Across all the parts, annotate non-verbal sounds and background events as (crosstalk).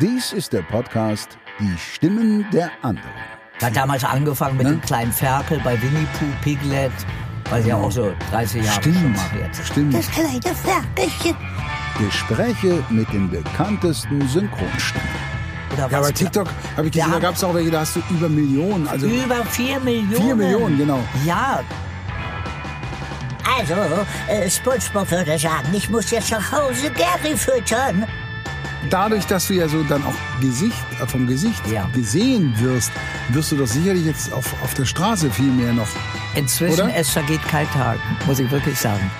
Dies ist der Podcast Die Stimmen der anderen. Hat damals angefangen mit Ne? dem kleinen Ferkel bei Winnie Pooh, Piglet, weil sie ja auch so 30 Jahre schon Stimmt, mal wird. stimmt. Das kleine Ferkelchen. Gespräche mit den bekanntesten Synchronstimmen. Oder Ja, bei TikTok habe ich gesehen, da gab es auch welche, da hast du über Millionen. Also Über 4 Millionen. 4 Millionen, genau. Ja, Also, äh, SpongeBob würde sagen, ich muss jetzt nach Hause Gary füttern. Dadurch, dass du ja so dann auch Gesicht, äh, vom Gesicht Ja. gesehen wirst, wirst du doch sicherlich jetzt auf, auf der Straße viel mehr noch. inzwischen, Oder? es vergeht kein Tag, muss ich wirklich sagen.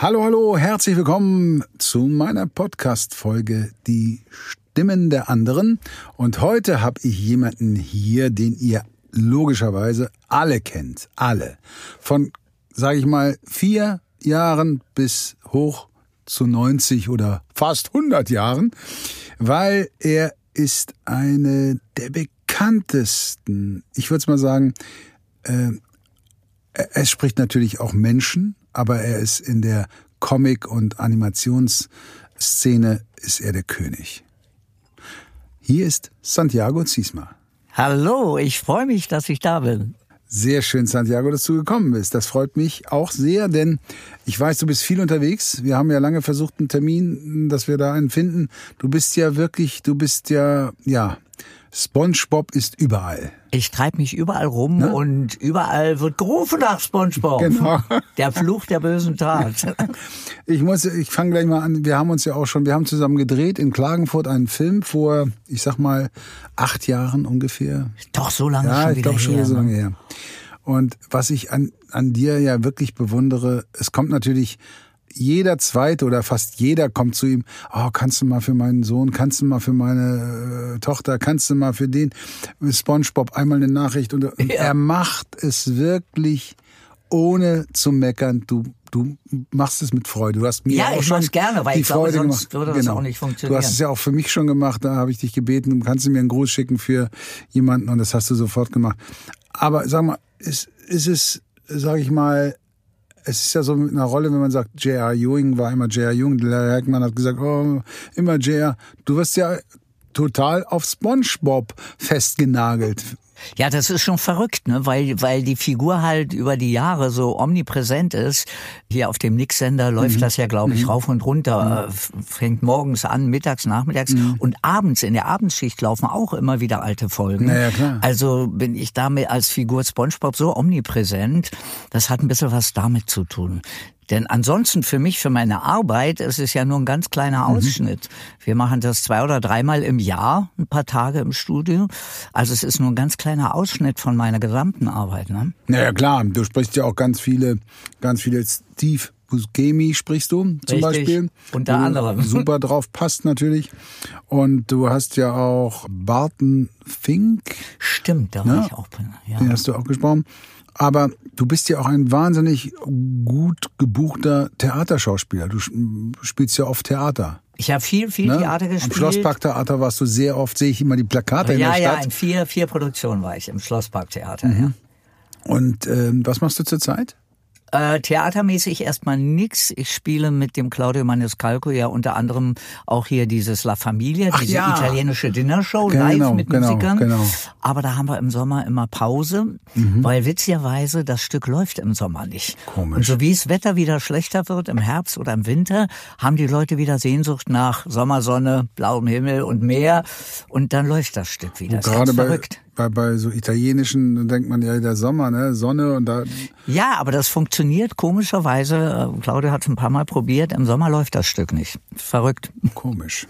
Hallo, hallo, herzlich willkommen zu meiner Podcast-Folge Die Stimmen der anderen. Und heute habe ich jemanden hier, den ihr logischerweise alle kennt. Alle. Von, sage ich mal, vier Jahren bis hoch zu 90 oder fast 100 Jahren, weil er ist eine der bekanntesten, ich würde es mal sagen, es spricht natürlich auch Menschen, aber er ist in der Comic- und Animationsszene ist er der König. Hier ist Santiago Ziesma. Hallo, ich freue mich, dass ich da bin. Sehr schön, Santiago, dass du gekommen bist. Das freut mich auch sehr, denn ich weiß, du bist viel unterwegs. Wir haben ja lange versucht, einen Termin, dass wir da einen finden. Du bist ja wirklich, du bist ja, ja, SpongeBob ist überall. Ich treibe mich überall rum und überall wird gerufen nach SpongeBob. Ne? Genau. (laughs) Der Fluch der bösen Tat. (laughs) Ich muss, ich fange gleich mal an. Wir haben uns ja auch schon, wir haben zusammen gedreht in Klagenfurt einen Film vor, ich sag mal, acht Jahren ungefähr. Doch so lange Ja, schon ich wieder glaube schon her. so ne? lange her. Und was ich an, an dir ja wirklich bewundere, es kommt natürlich jeder zweite oder fast jeder kommt zu ihm, oh, kannst du mal für meinen Sohn, kannst du mal für meine äh, Tochter, kannst du mal für den SpongeBob einmal eine Nachricht und, (laughs) und er macht es wirklich ohne zu meckern. Du du machst es mit Freude. Du hast mir Ja, auch ich schon mach's gerne, weil die ich glaube, Freude sonst gemacht. würde das genau. auch nicht Du funktionieren. hast es ja auch für mich schon gemacht. Da habe ich dich gebeten, kannst du mir einen Gruß schicken für jemanden und das hast du sofort gemacht. Aber sag mal, ist, ist es, sag ich mal, es ist ja so mit einer Rolle, wenn man sagt, J.R. Ewing war immer J.R. Ewing, Larry Hackman hat gesagt, oh, immer J.R. Du wirst ja total auf SpongeBob festgenagelt. Ja, das ist schon verrückt, ne? weil, weil die Figur halt über die Jahre so omnipräsent ist. Hier auf dem Nix-Sender läuft Mhm. das ja, glaube ich, rauf und runter. Äh, f- Fängt morgens an, mittags, nachmittags Mhm. und abends, in der Abendschicht laufen auch immer wieder alte Folgen. Na ja, klar. Also bin ich damit als Figur SpongeBob so omnipräsent. Das hat ein bisschen was damit zu tun. Denn ansonsten für mich, für meine Arbeit, ist es ja nur ein ganz kleiner Mhm. Ausschnitt. Wir machen das zwei oder dreimal im Jahr, ein paar Tage im Studio. Also es ist nur ein ganz kleiner Ausschnitt von meiner gesamten Arbeit. Ne? Naja, klar, du sprichst ja auch ganz viele, ganz viele Steve Buscemi sprichst du zum Richtig, Beispiel. unter wo anderem. (laughs) Super drauf passt natürlich. Und du hast ja auch Barton Fink, Stimmt, da war Ja. ich auch. Ja. den hast du auch gesprochen. Aber du bist ja auch ein wahnsinnig gut gebuchter Theaterschauspieler. Du spielst ja oft Theater. Ich habe viel, viel Ne? Theater gespielt. Schlossparktheater warst du sehr oft, sehe ich immer die Plakate in ja, der ja, Stadt. Mhm. in vier, vier Produktionen war ich im Schlossparktheater. Ja. Und ähm, was machst du zurzeit? Äh, theatermäßig erstmal nix. Ich spiele mit dem Claudio Maniscalco ja unter anderem auch hier dieses La Familia, Ach diese ja. italienische Dinnershow Genau, live mit genau, Musikern. genau. Aber da haben wir im Sommer immer Pause, weil witzigerweise das Stück läuft im Sommer nicht. Komisch. Und so wie das Wetter wieder schlechter wird im Herbst oder im Winter, haben die Leute wieder Sehnsucht nach Sommersonne, blauem Himmel und Meer. Und dann läuft das Stück wieder. Das ist Gerade bei, verrückt. bei, bei so italienischen, denkt man ja, der Sommer, ne, Sonne und da, Ja, aber das funktioniert komischerweise. Äh, Claudia hat es ein paar Mal probiert. Im Sommer läuft das Stück nicht. Verrückt. komisch.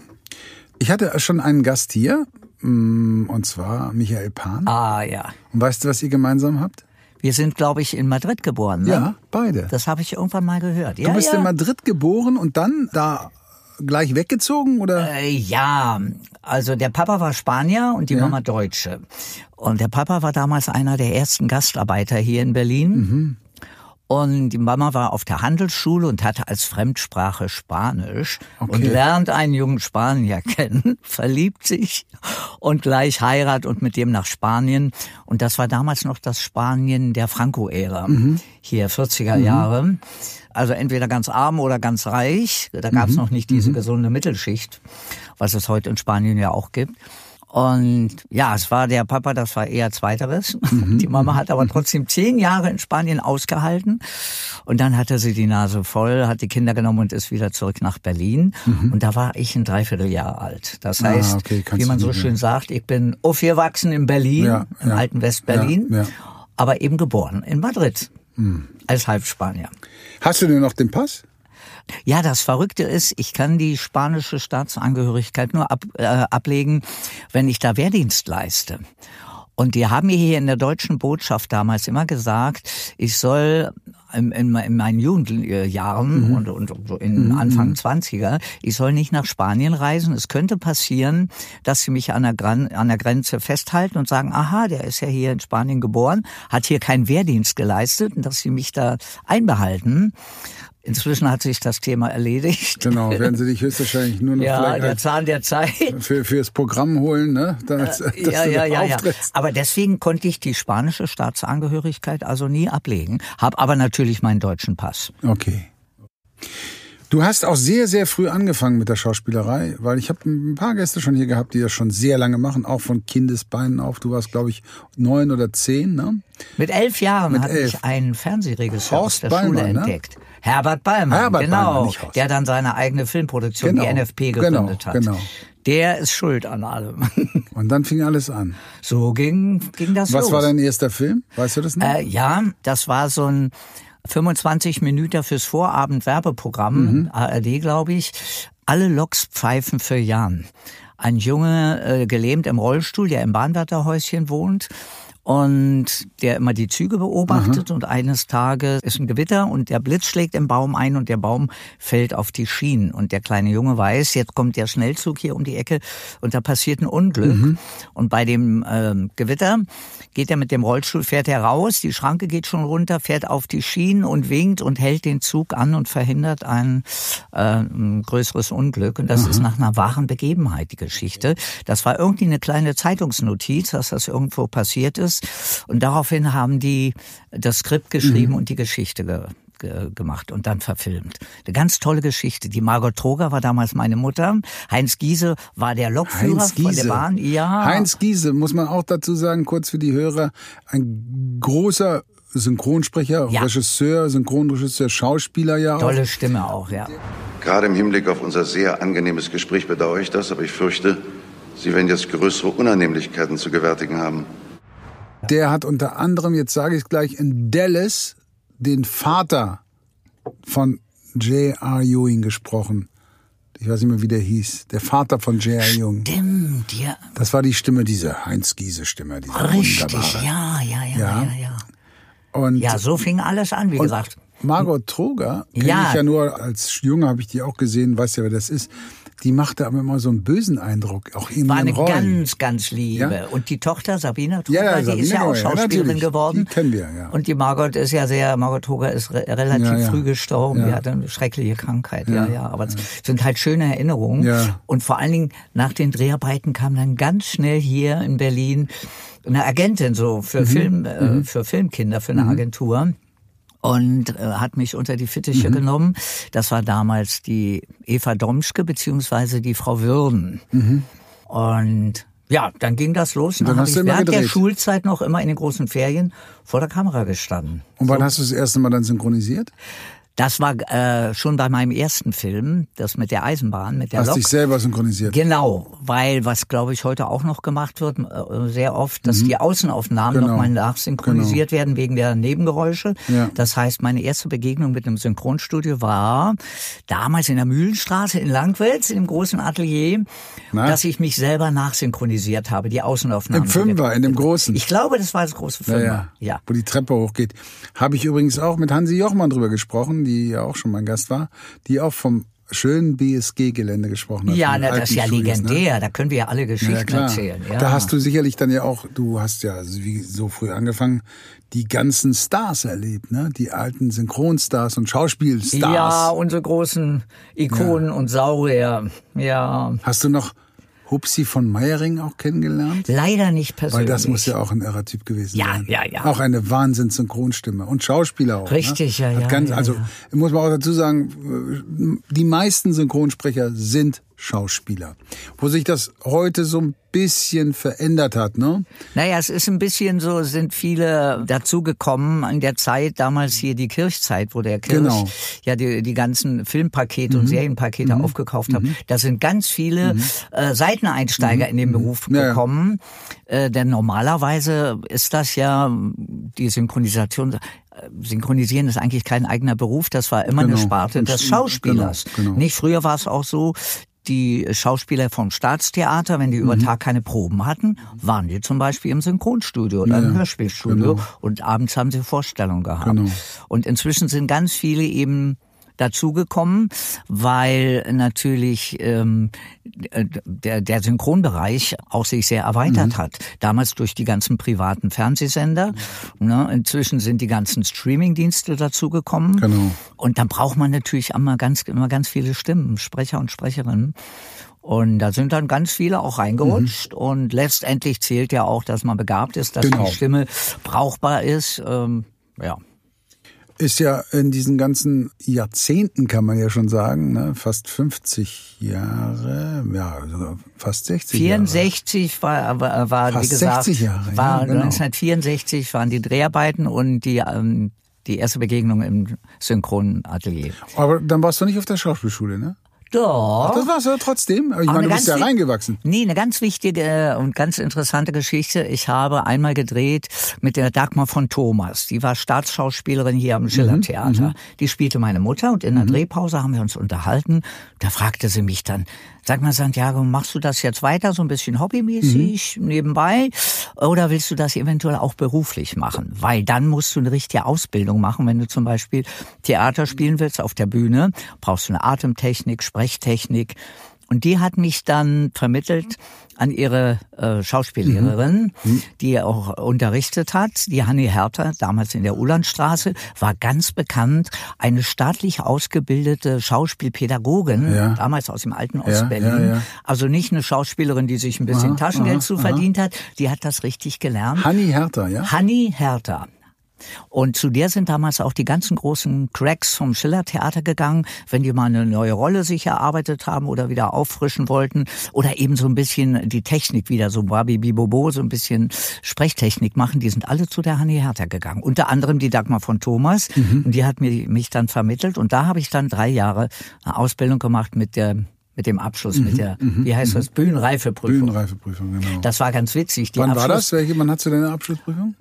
Ich hatte schon einen Gast hier, mm, und zwar Michael Pan. Ah ja. Und weißt du, was ihr gemeinsam habt? Wir sind, glaube ich, in Madrid geboren. Ne? Ja, beide. Das habe ich irgendwann mal gehört. Ja, du bist ja. in Madrid geboren und dann da gleich weggezogen oder? Äh, ja, also der Papa war Spanier und die Ja. Mama Deutsche. Und der Papa war damals einer der ersten Gastarbeiter hier in Berlin. Und die Mama war auf der Handelsschule und hatte als Fremdsprache Spanisch Okay. und lernt einen jungen Spanier (laughs) kennen, verliebt sich und gleich heiratet und mit dem nach Spanien. Und das war damals noch das Spanien der Franco-Ära. Hier 40er Jahre. Also entweder ganz arm oder ganz reich. Da gab es noch nicht diese gesunde Mittelschicht, was es heute in Spanien ja auch gibt. Und ja, es war der Papa, das war eher Zweiteres. Die Mama hat aber trotzdem zehn Jahre in Spanien ausgehalten. Und dann hatte sie die Nase voll, hat die Kinder genommen und ist wieder zurück nach Berlin. Und da war ich ein Dreivierteljahr alt. Das Ah, heißt, okay, kannst wie man so schön sagt, ich bin aufgewachsen in Berlin, Ja, im ja. alten Westberlin, ja. aber eben geboren in Madrid. Als Halbspanier. Hast du denn noch den Pass? Ja, das Verrückte ist, ich kann die spanische Staatsangehörigkeit nur ab, äh, ablegen, wenn ich da Wehrdienst leiste. Und die haben mir hier in der deutschen Botschaft damals immer gesagt, ich soll in, in, in meinen Jugendjahren und, und so in Anfang 20er, ich soll nicht nach Spanien reisen. Es könnte passieren, dass sie mich an der, Gran an der Grenze festhalten und sagen, aha, der ist ja hier in Spanien geboren, hat hier keinen Wehrdienst geleistet und dass sie mich da einbehalten. Inzwischen hat sich das Thema erledigt. Genau, (laughs) werden sie dich höchstwahrscheinlich nur noch Ja, der Zahn der Zeit. für, fürs Programm holen, ne? Dass, dass Äh, Ja, du ja, ja, ja. auftrittst. Aber deswegen konnte ich die spanische Staatsangehörigkeit also nie ablegen, habe aber natürlich meinen deutschen Pass. Okay. Du hast auch sehr, sehr früh angefangen mit der Schauspielerei, weil ich habe ein paar Gäste schon hier gehabt, die das schon sehr lange machen, auch von Kindesbeinen auf. Du warst, glaube ich, neun oder zehn, ne? Mit elf Jahren Mit hat elf. mich ein Fernsehregisseur aus der Schule Ballmann, ne? Herbert Ballmann, Herbert genau, Ballmann, der dann seine eigene Filmproduktion, Genau, die NFP, genau, gegründet hat. genau. Der ist schuld an allem. (laughs) Und dann fing alles an. So ging, ging das Was los. war dein erster Film? Weißt du das noch? Äh, ja, das war so ein 25 Minuten fürs Vorabend-Werbeprogramm, ARD, glaube ich. Alle Loks pfeifen für Jan. Ein Junge, äh, gelähmt im Rollstuhl, der im Bahnwärterhäuschen wohnt und der immer die Züge beobachtet und eines Tages ist ein Gewitter und der Blitz schlägt im Baum ein und der Baum fällt auf die Schienen und der kleine Junge weiß, jetzt kommt der Schnellzug hier um die Ecke und da passiert ein Unglück und bei dem ähm, Gewitter geht er mit dem Rollstuhl, fährt er raus, die Schranke geht schon runter, fährt auf die Schienen und winkt und hält den Zug an und verhindert ein, äh, ein größeres Unglück. Und das ist nach einer wahren Begebenheit die Geschichte. Das war irgendwie eine kleine Zeitungsnotiz, dass das irgendwo passiert ist. Und daraufhin haben die das Skript geschrieben und die Geschichte ge ge- gemacht und dann verfilmt. Eine ganz tolle Geschichte. Die Margot Troger war damals meine Mutter. Heinz Giese war der Lokführer Heinz von der Giese. Bahn. Ja. Heinz Giese, muss man auch dazu sagen, kurz für die Hörer, ein großer Synchronsprecher, Ja. Regisseur, Synchronregisseur, Schauspieler ja auch. Tolle Stimme auch, ja. Gerade im Hinblick auf unser sehr angenehmes Gespräch bedauere ich das, aber ich fürchte, Sie werden jetzt größere Unannehmlichkeiten zu gewärtigen haben. Der hat unter anderem, jetzt sage ich gleich, in Dallas den Vater von J.R. Ewing gesprochen. Ich weiß nicht mehr, wie der hieß. Der Vater von J.R. Ewing. Stimmt, ja. Das war die Stimme, diese Heinz-Giese-Stimme. Diese Richtig, wunderbare. ja, ja, ja, Ja. ja, ja. Und, Ja, so fing alles an, wie gesagt. Margot Troger, kenne Ja. ich ja nur als Junge, habe ich die auch gesehen, weiß ja, wer das ist. Die machte aber immer so einen bösen Eindruck, auch in War eine Rollen. ganz, ganz liebe. Ja. Und die Tochter Sabina Ja, Troger, ja, die Sabine ist ja auch ja, Schauspielerin natürlich. geworden. Die kennen wir, ja. Und die Margot ist ja sehr, Margot Troger ist re relativ Ja, ja. früh gestorben. Ja. Die hatte eine schreckliche Krankheit, ja, ja. Aber es sind halt schöne Erinnerungen. Ja. Und vor allen Dingen nach den Dreharbeiten kam dann ganz schnell hier in Berlin eine Agentin so Mhm. für Film, äh, für Filmkinder, für eine Agentur. Und äh, hat mich unter die Mhm. Fittiche genommen. Das war damals die Eva Domschke beziehungsweise die Frau Würden. Und ja, dann ging das los. Und dann dann, hast habe du ich immer während der gedreht. Schulzeit noch immer in den großen Ferien vor der Kamera gestanden. Und wann hast du das erste Mal dann synchronisiert? Das war äh, schon bei meinem ersten Film, das mit der Eisenbahn, mit der Hast Lok. dich selber synchronisiert? Genau, weil was glaube ich heute auch noch gemacht wird, äh, sehr oft, dass die Außenaufnahmen Genau. nochmal nachsynchronisiert werden wegen der Nebengeräusche. Ja. Das heißt, meine erste Begegnung mit einem Synchronstudio war damals in der Mühlenstraße in Langwitz, in dem großen Atelier, Na? dass ich mich selber nachsynchronisiert habe, die Außenaufnahmen. Im Fünfer, in dem großen. Ich glaube, das war das große Ja, Fünfer. ja, ja. Wo die Treppe hochgeht. Habe ich übrigens auch mit Hansi Jochmann drüber gesprochen, die ja auch schon mein Gast war, die auch vom schönen BSG-Gelände gesprochen hat. Ja, na, das ist ja Studios, ne? legendär. Da können wir ja alle Ja, Geschichten klar. erzählen. Ja. Da hast du sicherlich dann ja auch, du hast ja wie so früh angefangen, die ganzen Stars erlebt, ne? Die alten Synchronstars und Schauspielstars. ja, unsere großen Ikonen und Saurier. Ja, Hast du noch Hupsi von Meiering auch kennengelernt? leider nicht Weil persönlich. das muss ja auch ein irrer Typ gewesen Ja, sein. ja, ja. Auch eine Wahnsinns-Synchronstimme und Schauspieler auch. Richtig, ne? ja, Hat ja, Ganz, ja, also ja. muss man auch dazu sagen, die meisten Synchronsprecher sind Schauspieler. Wo sich das heute so ein bisschen verändert hat, ne? Naja, es ist ein bisschen so, sind viele dazugekommen in der Zeit, damals hier die Kirchzeit, wo der Kirch Genau. ja die, die ganzen Filmpakete und Serienpakete aufgekauft hat. Da sind ganz viele äh, Seiteneinsteiger in den Beruf Ja, ja. gekommen. Äh, denn normalerweise ist das ja die Synchronisation. äh, Synchronisieren ist eigentlich kein eigener Beruf, das war immer eine Genau. Sparte des Genau, Schauspielers. genau. Nicht früher war es auch so, die Schauspieler vom Staatstheater, wenn die über Mhm. Tag keine Proben hatten, waren die zum Beispiel im Synchronstudio oder im Hörspielstudio und abends haben sie Vorstellungen gehabt. Genau. Und inzwischen sind ganz viele eben dazugekommen, weil natürlich ähm, der, der Synchronbereich auch sich sehr erweitert Mhm. hat. Damals durch die ganzen privaten Fernsehsender. Ne? Inzwischen sind die ganzen Streamingdienste dazugekommen. Genau. Und dann braucht man natürlich immer ganz, immer ganz viele Stimmen, Sprecher und Sprecherinnen. Und da sind dann ganz viele auch reingerutscht. Und letztendlich zählt ja auch, dass man begabt ist, dass Genau. die Stimme brauchbar ist. Ähm, ja. Ist ja in diesen ganzen Jahrzehnten, kann man ja schon sagen, ne? fast 50 Jahre, ja, sogar fast 60 Jahre. 64 war, war, war Fast wie gesagt, 60 Jahre, ja, war genau. 1964 waren die Dreharbeiten und die, ähm, die erste Begegnung im Synchronatelier. Aber dann warst du nicht auf der Schauspielschule, ne? Doch. Das warst du ja trotzdem. Ich meine, du bist ja reingewachsen. Nee, eine ganz wichtige und ganz interessante Geschichte. Ich habe einmal gedreht mit der Dagmar von Thomas. Die war Staatsschauspielerin hier am Schillertheater. Die spielte meine Mutter und in der Drehpause haben wir uns unterhalten. Da fragte sie mich dann, sag mal Santiago, machst du das jetzt weiter so ein bisschen hobbymäßig nebenbei oder willst du das eventuell auch beruflich machen? Weil dann musst du eine richtige Ausbildung machen, wenn du zum Beispiel Theater spielen willst auf der Bühne, brauchst du eine Atemtechnik, Sprechtechnik. Und die hat mich dann vermittelt an ihre äh, Schauspiellehrerin, die auch unterrichtet hat, die Hanni Herter, damals in der Ulandstraße, war ganz bekannt, eine staatlich ausgebildete Schauspielpädagogin, Ja. damals aus dem alten Ostberlin. ja, ja. Also nicht eine Schauspielerin, die sich ein bisschen Taschengeld zu verdient hat, die hat das richtig gelernt. Hanni Hertha, ja? Hanni Herter. Und zu der sind damals auch die ganzen großen Cracks vom Schillertheater gegangen, wenn die mal eine neue Rolle sich erarbeitet haben oder wieder auffrischen wollten oder eben so ein bisschen die Technik wieder, so Babi Bibobo, so ein bisschen Sprechtechnik machen. Die sind alle zu der Hanni Herter gegangen. Unter anderem die Dagmar von Thomas. Und die hat mir, mich dann vermittelt. Und da habe ich dann drei Jahre eine Ausbildung gemacht mit der mit dem Abschluss, mit der, wie heißt das, Bühnenreifeprüfung. Bühnenreifeprüfung, genau. Das war ganz witzig. Die Wann war Abschluss- das? Welche, wann hast du deine Abschlussprüfung?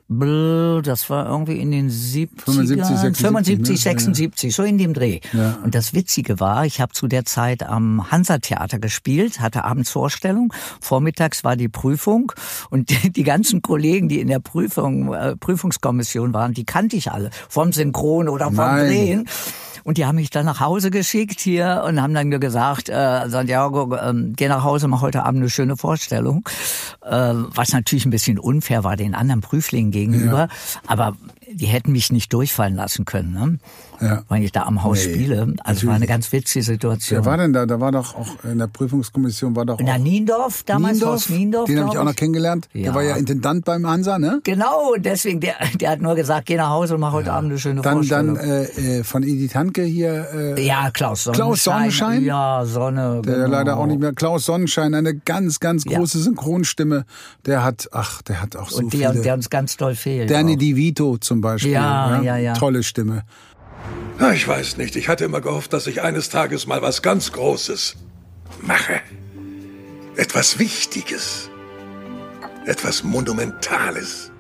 Das war irgendwie in den 70 75, 76, 75, ne? 76, so in dem Dreh. Ja. Und das Witzige war, ich habe zu der Zeit am Hansa-Theater gespielt, hatte abends Vorstellung, vormittags war die Prüfung und die, die ganzen Kollegen, die in der Prüfung, äh, Prüfungskommission waren, die kannte ich alle, vom Synchron oder vom Nein. Drehen. Und die haben mich dann nach Hause geschickt hier und haben dann gesagt, äh, Santiago, ähm, geh nach Hause, mach heute Abend eine schöne Vorstellung. Äh, was natürlich ein bisschen unfair war den anderen Prüflingen gegenüber. Aber die hätten mich nicht durchfallen lassen können, ne? Ja. weil ich da am Haus Nee, spiele. Also war eine ganz witzige Situation. Wer war denn da? Da war doch auch in der Prüfungskommission war doch In der auch Niendorf, damals Haus Niendorf. Den habe ich auch noch kennengelernt. Der Ja. war ja Intendant beim Hansa, ne? Genau, und deswegen, der, der hat nur gesagt, geh nach Hause und mach heute Abend eine schöne Dann, Vorstellung. dann äh, äh, von Edith Hanke hier, äh, ja, Klaus Sonnenschein. Klaus Sonnenschein? Ja, Sonne. der genau. leider auch nicht mehr, Klaus Sonnenschein, eine ganz, ganz Ja. große Synchronstimme. Der hat, ach, der hat auch so Und der, viele. der uns ganz doll fehlt. Danny auch. DeVito zum Beispiel. Ja, ja, ja. Tolle Stimme. Na, Ich weiß nicht. Ich hatte immer gehofft, dass ich eines Tages mal was ganz Großes mache. Etwas Wichtiges. Etwas Monumentales.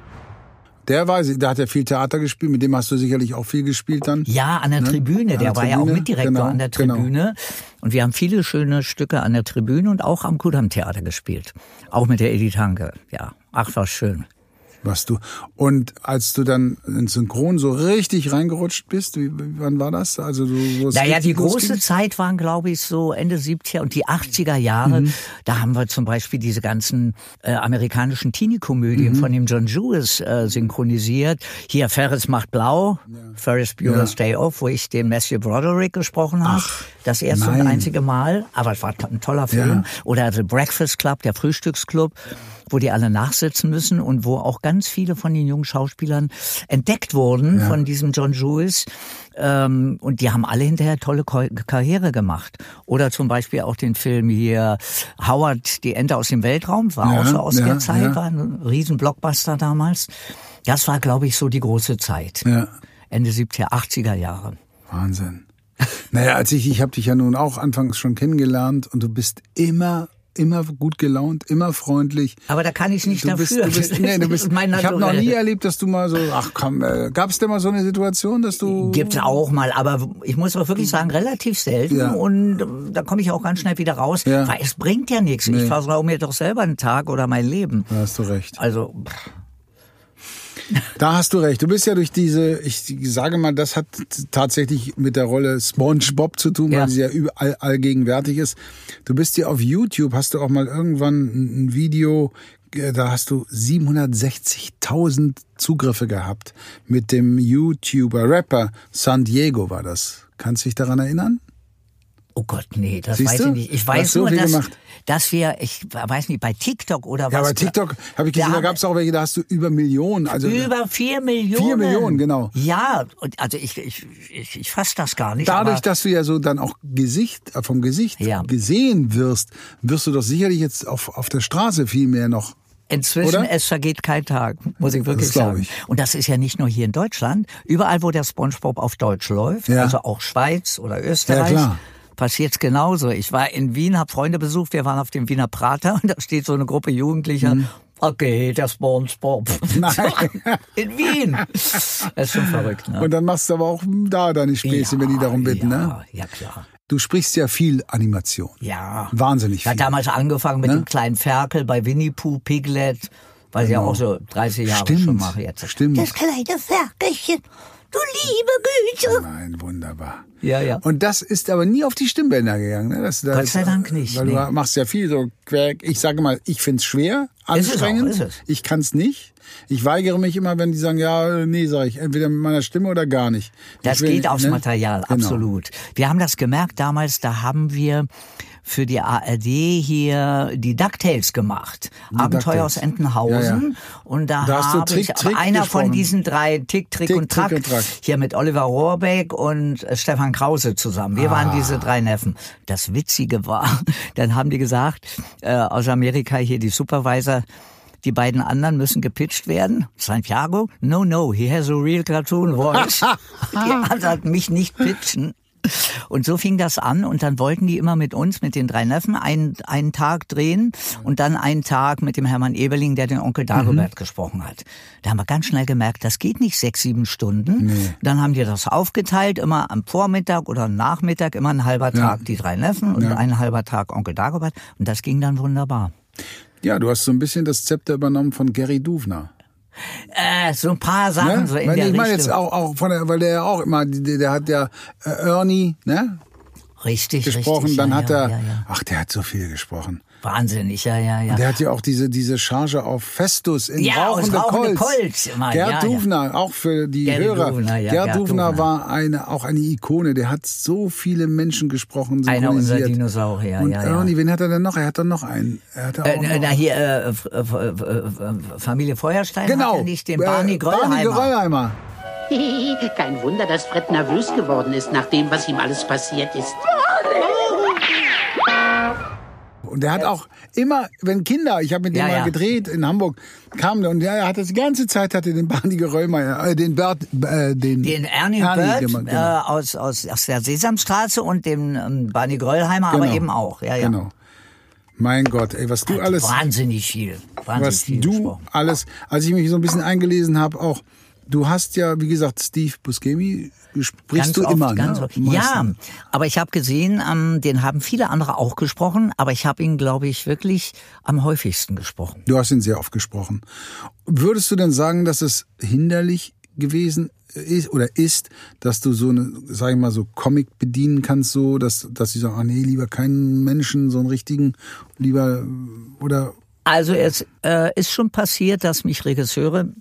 Der weiß ich, der hat ja viel Theater gespielt, mit dem hast du sicherlich auch viel gespielt dann. Ja, an der Ne? Tribüne. An Der der war ja auch Tribüne, Mitdirektor genau, an der genau. Tribüne. Und wir haben viele schöne Stücke an der Tribüne und auch am Kudam Theater gespielt. Auch mit der Edith Hanke. Ja, ach, war schön. Warst du. Und als du dann ins Synchron so richtig reingerutscht bist, wie, wann war das? Also du, Naja, die große losging? Zeit waren, glaube ich, so Ende 70er und die 80er Jahre. Mhm. Da haben wir zum Beispiel diese ganzen äh, amerikanischen Teenie-Komödien Mhm. von dem John Lewis äh, synchronisiert. Hier Ferris macht blau, Ferris Bueller's Day Off, wo ich den Matthew Broderick gesprochen habe. Das erste nein. und einzige Mal. Aber es war ein toller Film. Ja. Oder The Breakfast Club, der Frühstücksclub. Wo die alle nachsitzen müssen und wo auch ganz viele von den jungen Schauspielern entdeckt wurden von diesem John Lewis. Ähm, und die haben alle hinterher tolle Karriere gemacht. Oder zum Beispiel auch den Film hier Howard, die Ente aus dem Weltraum, war Ja, auch so aus ja, der Zeit, ja. war ein riesen Blockbuster damals. Das war, glaube ich, so die große Zeit. Ja. Ende 70er, 80er Jahre. Wahnsinn. Naja, als ich, ich habe dich ja nun auch anfangs schon kennengelernt und du bist immer, immer gut gelaunt, immer freundlich. Aber da kann ich nicht Du bist, dafür. du bist, nee, du (laughs) bist, ich habe noch nie erlebt, dass du mal so, ach komm, äh, gab es denn mal so eine Situation, dass du... Gibt's auch mal, aber ich muss aber wirklich sagen, relativ selten Ja. und äh, da komme ich auch ganz schnell wieder raus, Ja. weil es bringt ja nichts. Ich versaue mir doch selber einen Tag oder mein Leben. Da hast du recht. Also, pff, Da hast du recht. Du bist ja durch diese, ich sage mal, das hat tatsächlich mit der Rolle SpongeBob zu tun, Ja. weil sie ja überall allgegenwärtig ist. Du bist ja auf YouTube, hast du auch mal irgendwann ein Video, äh, da hast du 760.000 Zugriffe gehabt mit dem YouTuber, Rapper San Diego war das. Kannst du dich daran erinnern? oh Gott, nee, das Siehst weiß du? ich nicht. Ich hast weiß so nur, viel dass, gemacht. Dass wir, ich weiß nicht, bei TikTok oder was. Ja, bei TikTok habe ich gesehen, da haben- gab es auch welche, da hast du über Millionen. Also Über vier Millionen. Vier Millionen, genau. Ja, und also ich, ich, ich, ich fass das gar nicht. Dadurch, dass du ja so dann auch Gesicht, äh, vom Gesicht Ja. gesehen wirst, wirst du doch sicherlich jetzt auf, auf der Straße viel mehr noch. Inzwischen, Oder? es vergeht kein Tag, muss ich wirklich sagen. ich. Und das ist ja nicht nur hier in Deutschland. Überall, wo der SpongeBob auf Deutsch läuft, Ja. also auch Schweiz oder Österreich, Ja, klar. passiert's genauso. Ich war in Wien, habe Freunde besucht, wir waren auf dem Wiener Prater und da steht so eine Gruppe Jugendlicher. Okay, der SpongeBob. Mhm. Nein. So, in Wien. Das ist schon verrückt, ne? Und dann machst du aber auch da deine Späße, wenn die darum bitten, ja, ne? Ja, klar. Du sprichst ja viel Animation. Ja. Wahnsinnig Ich habe viel. damals angefangen mit Ne? dem kleinen Ferkel bei Winnie Pooh, Piglet, weil ich ja auch so 30 Jahre Stimmt, schon mache jetzt. stimmt. Das kleine Ferkelchen. Du liebe Güte. Nein, wunderbar. Ja, ja. Und das ist aber nie auf die Stimmbänder gegangen. Ne? Das, das, Gott sei Dank nicht, Weil nee. du machst ja viel so quer. Ich sage mal, ich find's schwer, Ist es auch, anstrengend. ist es. Ich kann's nicht. Ich weigere mich immer, wenn die sagen, ja, nee, sage ich, entweder mit meiner Stimme oder gar nicht. Das geht aufs ne? Material, Genau. absolut. Wir haben das gemerkt damals, da haben wir für die ARD hier die DuckTales gemacht. Abenteuer aus DuckTales. Entenhausen. Ja, ja. Und da, Da habe Trick, ich Trick einer von gesprochen. diesen drei Tick, Trick, Tick, und, Track, Trick und Track. hier mit Oliver Rohrbeck und äh, Stefan Krause zusammen. Wir Ah. waren diese drei Neffen. Das Witzige war, (laughs) dann haben die gesagt, äh, aus Amerika hier die Supervisor, die beiden anderen müssen gepitcht werden. Santiago? No, no, he has a real cartoon voice. (laughs) (laughs) die anderen mich nicht pitchen. Und so fing das an und dann wollten die immer mit uns, mit den drei Neffen, einen, einen Tag drehen und dann einen Tag mit dem Hermann Eberling, der den Onkel Dagobert gesprochen hat. Da haben wir ganz schnell gemerkt, das geht nicht sechs, sieben Stunden. Dann haben die das aufgeteilt, immer am Vormittag oder am Nachmittag, immer ein halber Tag die drei Neffen und ein halber Tag Onkel Dagobert und das ging dann wunderbar. Ja, du hast so ein bisschen das Zepter übernommen von Gary Duvner. Äh, so ein paar Sachen Ne? so in weil der ich meine jetzt auch, auch von der, weil der ja auch immer, der, der hat ja äh, Ernie, ne? richtig, gesprochen, richtig, dann ja, hat ja, er, ja. ach, der hat so viel gesprochen. Wahnsinnig, ja, ja, ja. Der hat ja auch diese, diese Charge auf Festus in Ja, Rauchende Rauchende Kolz. Kolz immer, Gerd ja, ja. Duvner, auch für die Gerd Hörer. Duvner, ja, Gerd Gerd Duvner Duvner. war eine, auch eine Ikone. Der hat so viele Menschen gesprochen, Einer unserer. Dinosaurier, Und ja, ja. Ernie, wen hat er denn noch? Er hat dann noch einen. Er hatte auch Äh, noch, na hier, äh, F- Familie Feuerstein genau. hat ja nicht den Barney äh, Gröllheimer. Barney Gröllheimer. (laughs) Kein Wunder, dass Fred nervös geworden ist, nach dem, was ihm alles passiert ist. Und der hat auch immer, wenn Kinder, ich habe mit dem Ja, mal ja. gedreht in Hamburg, kamen und er hat das die ganze Zeit hatte den Barney Geröllmeier, äh, den Bert, äh, den, Den Ernie, Bert gemacht, äh, genau. aus, aus, aus der Sesamstraße und dem ähm, Barney Gröllheimer, aber Genau. eben auch. Ja, ja. Genau. Mein Gott, ey, was du alles, Wahnsinnig viel. Wahnsinnig was viel du gesprochen. alles, als ich mich so ein bisschen eingelesen habe, auch du hast ja, wie gesagt, Steve Buscemi, sprichst Ganz du oft, immer, ganz ne? Ja, aber ich habe gesehen, ähm, den haben viele andere auch gesprochen, aber ich habe ihn, glaube ich, wirklich am häufigsten gesprochen. Du hast ihn sehr oft gesprochen. Würdest du denn sagen, dass es hinderlich gewesen ist oder ist, dass du so eine, sag ich mal, so Comic bedienen kannst, so, dass, dass sie sagen, ah nee, lieber keinen Menschen, so einen richtigen, lieber, oder, Also es äh, ist schon passiert, dass mich Regisseure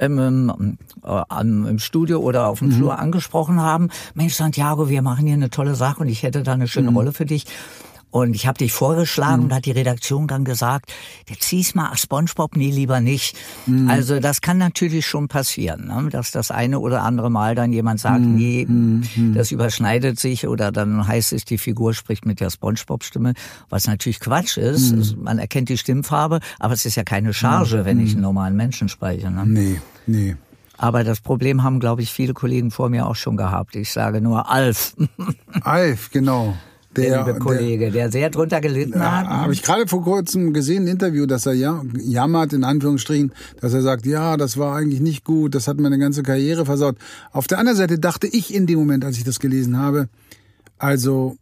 im, äh, im Studio oder auf dem Mhm. Flur angesprochen haben, Mensch Santiago, wir machen hier eine tolle Sache und ich hätte da eine schöne Mhm. Rolle für dich. Und ich habe dich vorgeschlagen und hat die Redaktion dann gesagt, jetzt zieh's mal, Spongebob, nee, lieber nicht. Mhm. Also das kann natürlich schon passieren, ne? dass das eine oder andere Mal dann jemand sagt, Mhm. nee, das überschneidet sich oder dann heißt es, die Figur spricht mit der Spongebob-Stimme, was natürlich Quatsch ist. Mhm. Es- Man erkennt die Stimmfarbe, aber es ist ja keine Charge, wenn ich einen normalen Menschen spreche. Ne? nee, nee. Aber das Problem haben, glaube ich, viele Kollegen vor mir auch schon gehabt. Ich sage nur Alf, (laughs) Alf, genau. der, liebe Kollege, der sehr drunter gelitten hat. Ja, habe ich gerade vor kurzem gesehen, ein Interview, dass er ja, jammert, in Anführungsstrichen, dass er sagt, ja, das war eigentlich nicht gut, das hat meine ganze Karriere versaut. Auf der anderen Seite dachte ich in dem Moment, als ich das gelesen habe, also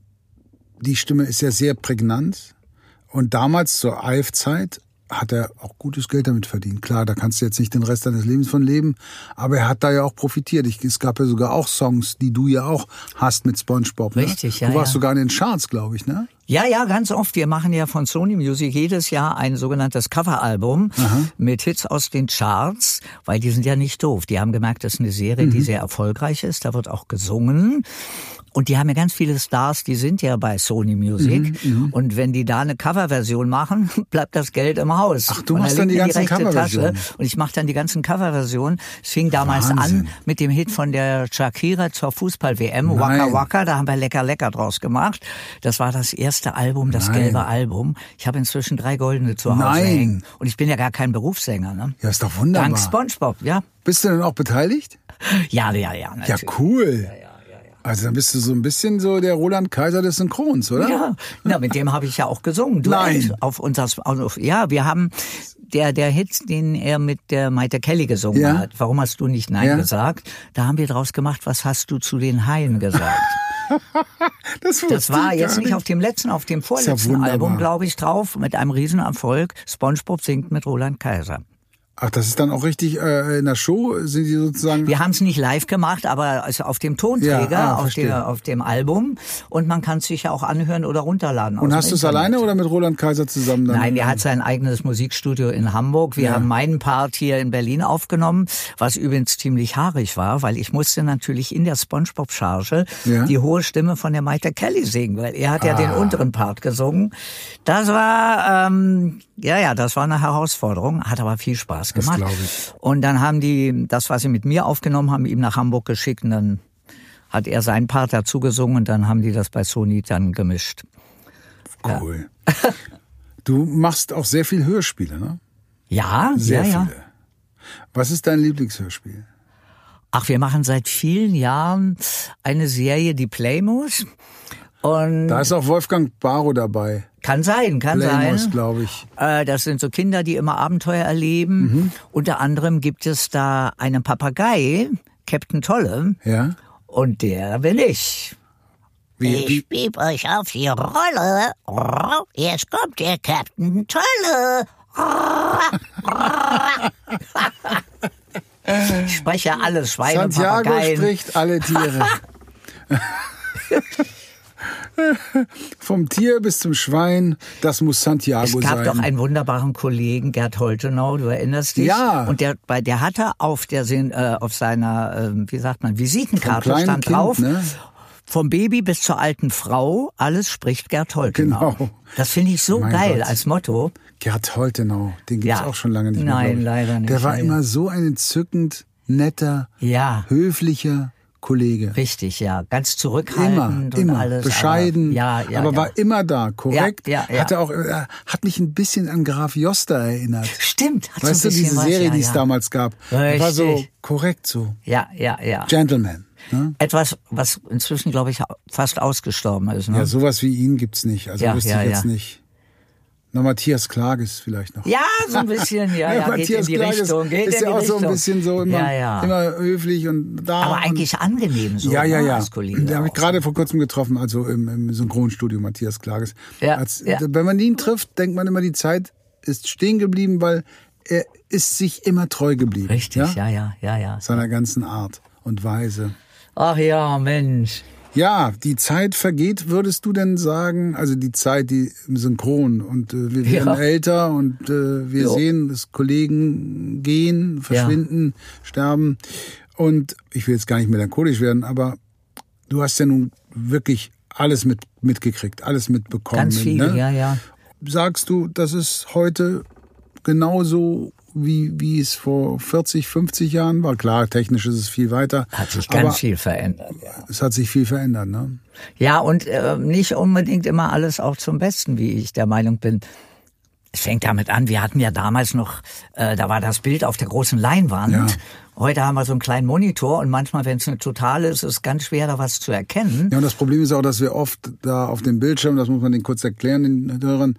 die Stimme ist ja sehr prägnant und damals zur Alf-Zeit hat er auch gutes Geld damit verdient. Klar, da kannst du jetzt nicht den Rest deines Lebens von leben, aber er hat da ja auch profitiert. Ich, es gab ja sogar auch Songs, die du ja auch hast mit SpongeBob. Ne? Richtig, ja, Du warst ja. sogar in den Charts, glaube ich, ne? Ja, ja, ganz oft. Wir machen ja von Sony Music jedes Jahr ein sogenanntes Coveralbum mit Hits aus den Charts, weil die sind ja nicht doof. Die haben gemerkt, das ist eine Serie, Mhm. die sehr erfolgreich ist. Da wird auch gesungen. Und die haben ja ganz viele Stars, die sind ja bei Sony Music. Mhm, Und wenn die da eine Coverversion machen, (laughs) bleibt das Geld im Haus. Ach, du Und machst da dann die ganzen rechte Coverversionen. Und ich mache dann die ganzen Coverversionen. Es fing damals Wahnsinn. an mit dem Hit von der Shakira zur Fußball-WM. Waka Waka. Da haben wir Lecker Lecker draus gemacht. Das war das erste Album, das Nein. gelbe Album. Ich habe inzwischen drei goldene zu Hause Nein. hängen. Und ich bin ja gar kein Berufssänger. Ne? Ja, ist doch wunderbar. Dank SpongeBob, ja. Bist du denn auch beteiligt? Ja, ja, ja. Ja, Natürlich. cool. Also dann bist du so ein bisschen so der Roland Kaiser des Synchrons, oder? Ja, na, mit dem habe ich ja auch gesungen. Duett Nein. Auf unser, auf, ja, wir haben der der Hit, den er mit der Maite Kelly gesungen Ja. hat. Warum hast du nicht Nein Ja. gesagt? Da haben wir draus gemacht. Was hast du zu den Haien gesagt? (laughs) Das, Das war jetzt nicht auf dem letzten, auf dem ja vorletzten wunderbar. Album, glaube ich, drauf, mit einem Riesenerfolg. SpongeBob singt mit Roland Kaiser. Ach, das ist dann auch richtig äh, in der Show, sind die sozusagen. Wir haben es nicht live gemacht, aber also auf dem Tonträger, Ja, ah, auf, der, auf dem Album. Und man kann es sich ja auch anhören oder runterladen. Und hast du es alleine oder mit Roland Kaiser zusammen? Dann? Nein, er hat sein eigenes Musikstudio in Hamburg. Wir Ja. haben meinen Part hier in Berlin aufgenommen, was übrigens ziemlich haarig war, weil ich musste natürlich in der Spongebob-Charge Ja. die hohe Stimme von der Maite Kelly singen, weil er hat ja den Ah. unteren Part gesungen. Das war, ähm, ja, ja, das war eine Herausforderung, hat aber viel Spaß Das gemacht. Und dann haben die das, was sie mit mir aufgenommen haben, ihm nach Hamburg geschickt und dann hat er seinen Part dazu gesungen und dann haben die das bei Sony dann gemischt. Cool. Du machst auch sehr viel Hörspiele, ne? Ja, Sehr ja, ja. viele. Was ist dein Lieblingshörspiel? Ach, wir machen seit vielen Jahren eine Serie, die Playmos. Und Da ist auch Wolfgang Barrow dabei. kann sein, kann Playmos, sein. glaube ich. Äh, das sind so Kinder, die immer Abenteuer erleben. Mhm. Unter anderem gibt es da einen Papagei, Captain Tolle, Ja? und der bin ich. Wie, Ich wie, bieb euch auf die Rolle. Jetzt kommt der Captain Tolle. Ich spreche alles, Schweine, Santiago Papageien. spricht alle Tiere. (laughs) (laughs) (laughs) Vom Tier bis zum Schwein, das muss Santiago Es gab sein. doch einen wunderbaren Kollegen, Gerd Holtenau, du erinnerst dich? Ja. Und der, bei, der hatte auf der, äh, auf seiner, ähm, wie sagt man, Visitenkarte stand Kind, drauf, ne? vom Baby bis zur alten Frau, alles spricht Gerd Holtenau. Genau. Das finde ich so Mein geil Gott. als Motto. Gerd Holtenau, den gibt's Ja. auch schon lange nicht mehr. Nein, leider nicht, Der war immer so ein entzückend netter, Ja. höflicher Kollege. Richtig, ja. Ganz Immer, zurückhaltend und immer, alles. bescheiden, Aber, ja, ja, aber ja. war immer da, korrekt. Ja, ja, ja. Hatte auch, äh, hat mich ein bisschen an Graf Joster erinnert. Stimmt, hat Weißt so du, ein bisschen diese was, Serie, die es damals gab, Die war so Richtig. korrekt, so Ja, ja, ja. Gentleman. Ne? Etwas, was inzwischen, glaube ich, fast ausgestorben ist. Ne? Ja, sowas wie ihn gibt's nicht. Also Ja, wüsste ich jetzt nicht. Na, Matthias Klages vielleicht noch. Ja, so ein bisschen, ja, (laughs) ja, geht in die Klages Richtung, geht ist ja auch so ein Richtung. bisschen so immer, Ja, ja. immer höflich und da. Aber eigentlich angenehm so. ja, ja, ne, ja. Den habe ich gerade vor kurzem getroffen, also im, im Synchronstudio Matthias Klages. Ja, Als, ja. Wenn man ihn trifft, denkt man immer, die Zeit ist stehen geblieben, weil er ist sich immer treu geblieben. Richtig, ja? ja, ja, ja, ja. Seiner ganzen Art und Weise. Ach ja, Mensch. Ja, die Zeit vergeht, würdest du denn sagen, also die Zeit, die im Synchron und äh, wir werden Ja. älter und äh, wir Jo. sehen, dass Kollegen gehen, verschwinden, sterben und ich will jetzt gar nicht melancholisch werden, aber du hast ja nun wirklich alles mit, mitgekriegt, alles mitbekommen. Ganz viel, ne? ja, ja. Sagst du, das ist heute genauso wie, wie es vor 40, 50 Jahren war? Klar, technisch ist es viel weiter. Hat sich ganz viel verändert. Ja. Es hat sich viel verändert, ne? Ja, und äh, nicht unbedingt immer alles auch zum Besten, wie ich der Meinung bin. Es fängt damit an, wir hatten ja damals noch, äh, da war das Bild auf der großen Leinwand. Ja. Heute haben wir so einen kleinen Monitor und manchmal, wenn es eine totale ist, ist es ganz schwer, da was zu erkennen. Ja, und das Problem ist auch, dass wir oft da auf dem Bildschirm, das muss man den kurz erklären, den Hörern,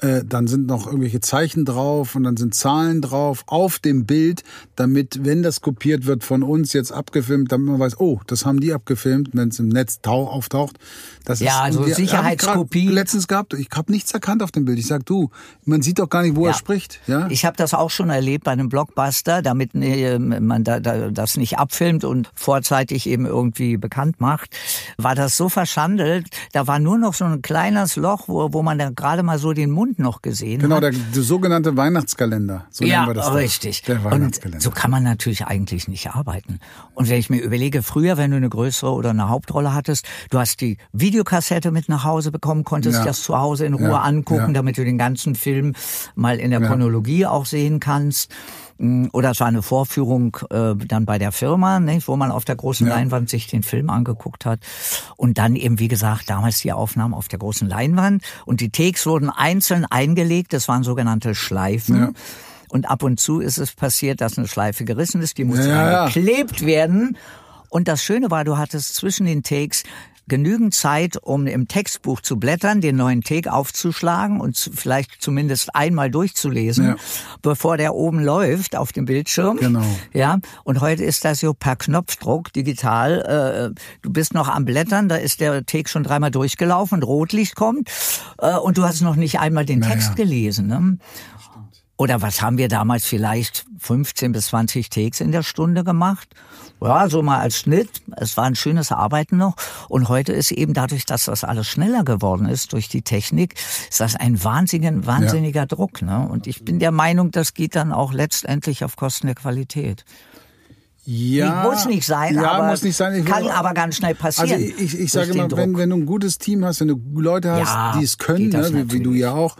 äh, dann sind noch irgendwelche Zeichen drauf und dann sind Zahlen drauf auf dem Bild, damit, wenn das kopiert wird von uns jetzt abgefilmt, damit man weiß, oh, das haben die abgefilmt, wenn es im Netz tau auftaucht. Das Ja, also und wir- Sicherheitskopie. Letztens gehabt, ich habe nichts erkannt auf dem Bild. Ich sag, du, man sieht doch gar nicht, wo er Ja. spricht. Ja, Ich habe das auch schon erlebt bei einem Blockbuster, damit äh, man da, da, das nicht abfilmt und vorzeitig eben irgendwie bekannt macht, war das so verschandelt, da war nur noch so ein kleines Loch, wo, wo man dann gerade mal so den Mund noch gesehen genau, hat. der, der sogenannte Weihnachtskalender. So ja, nennen wir das. richtig. Der Und Weihnachtskalender. so kann man natürlich eigentlich nicht arbeiten. Und wenn ich mir überlege, früher, wenn du eine größere oder eine Hauptrolle hattest, du hast die Videokassette mit nach Hause bekommen, konntest Ja. das zu Hause in Ruhe Ja, angucken, damit du den ganzen Film mal in der. Chronologie auch sehen kannst. Mm, Oder es war eine Vorführung äh, dann bei der Firma, nicht, wo man auf der großen Ja. Leinwand sich den Film angeguckt hat. Und dann eben, wie gesagt, damals die Aufnahmen auf der großen Leinwand. Und die Takes wurden einzeln eingelegt. Das waren sogenannte Schleifen. Ja. Und ab und zu ist es passiert, dass eine Schleife gerissen ist. Die musste ja, ja. geklebt werden. Und das Schöne war, du hattest zwischen den Takes genügend Zeit, um im Textbuch zu blättern, den neuen Take aufzuschlagen und zu, vielleicht zumindest einmal durchzulesen, Ja. bevor der oben läuft auf dem Bildschirm. Genau. Ja, und heute ist das so per Knopfdruck digital. Äh, du bist noch am Blättern, da ist der Take schon dreimal durchgelaufen, Rotlicht kommt äh, und du hast noch nicht einmal den Naja. Text gelesen. Ne? Oder was haben wir damals vielleicht 15 bis 20 Takes in der Stunde gemacht? Ja, so mal als Schnitt. Es war ein schönes Arbeiten noch. Und heute ist eben dadurch, dass das alles schneller geworden ist durch die Technik, ist das ein wahnsinniger, wahnsinniger Druck. Ne? Und ich bin der Meinung, das geht dann auch letztendlich auf Kosten der Qualität. Ja, muss nicht sein, ja, aber muss nicht sein. Ich kann will- aber ganz schnell passieren. Also ich, ich, sage immer, wenn, wenn du ein gutes Team hast, wenn du Leute hast, Ja, die es können, ne, wie, wie du ja auch,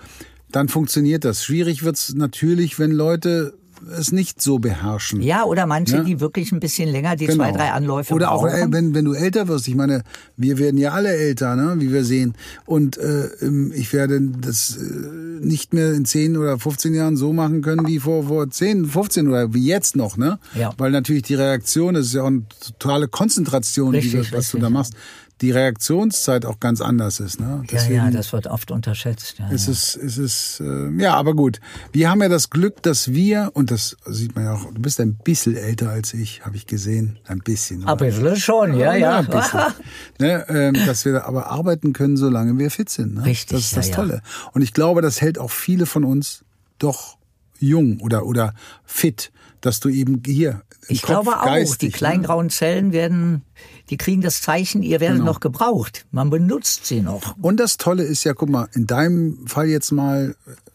dann funktioniert das. Schwierig wird's natürlich, wenn Leute es nicht so beherrschen. ja, oder manche, Ja. die wirklich ein bisschen länger, die Genau. zwei, drei Anläufe Oder auch, brauchen. äh, wenn, wenn du älter wirst. Ich meine, wir werden ja alle älter, ne, wie wir sehen. Und äh, ähm, ich werde das äh, nicht mehr in 10 oder 15 Jahren so machen können wie vor, vor 10, 15 oder wie jetzt noch. Ne? Ja. Weil natürlich die Reaktion, das ist ja auch eine totale Konzentration, die Richtig, du, was du richtig. da machst. Die Reaktionszeit auch ganz anders ist. Ne? ja, ja, das wird oft unterschätzt. Ja, Es ja. ist, es ist, äh, ja, aber gut. Wir haben ja das Glück, dass wir, und das sieht man ja auch, du bist ein bisschen älter als ich, habe ich gesehen. Ein bisschen. oder? Ein bisschen schon, ja, ja. ein bisschen. (laughs) ne, ähm, dass wir aber arbeiten können, solange wir fit sind. Ne? Richtig, Das ist das ja, ja. Tolle. Und ich glaube, das hält auch viele von uns doch jung oder, oder fit, dass du eben hier Ich Kopf, glaube auch, geistig, die kleinen ne? grauen Zellen werden, die kriegen das Zeichen, ihr werdet Genau. noch gebraucht. Man benutzt sie noch. Und das Tolle ist ja, guck mal, in deinem Fall jetzt mal,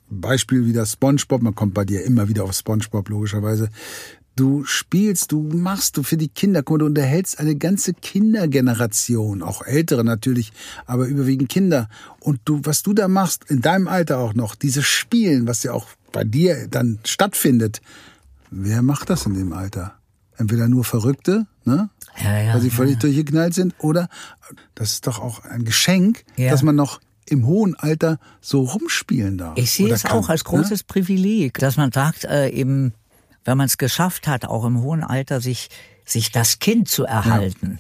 Beispiel wieder SpongeBob, man kommt bei dir immer wieder auf SpongeBob, logischerweise. Du spielst, du machst du für die Kinder, guck mal, du unterhältst eine ganze Kindergeneration, auch ältere natürlich, aber überwiegend Kinder. Und du, was du da machst, in deinem Alter auch noch, dieses Spielen, was ja auch bei dir dann stattfindet, wer macht das in dem Alter? Entweder nur Verrückte, ne? Ja, ja, Weil sie ja, völlig durchgeknallt sind, oder das ist doch auch ein Geschenk, Ja. dass man noch im hohen Alter so rumspielen darf. Ich sehe es kann, auch als ne? großes Privileg, dass man sagt, äh, eben, wenn man es geschafft hat, auch im hohen Alter sich, sich das Kind zu erhalten.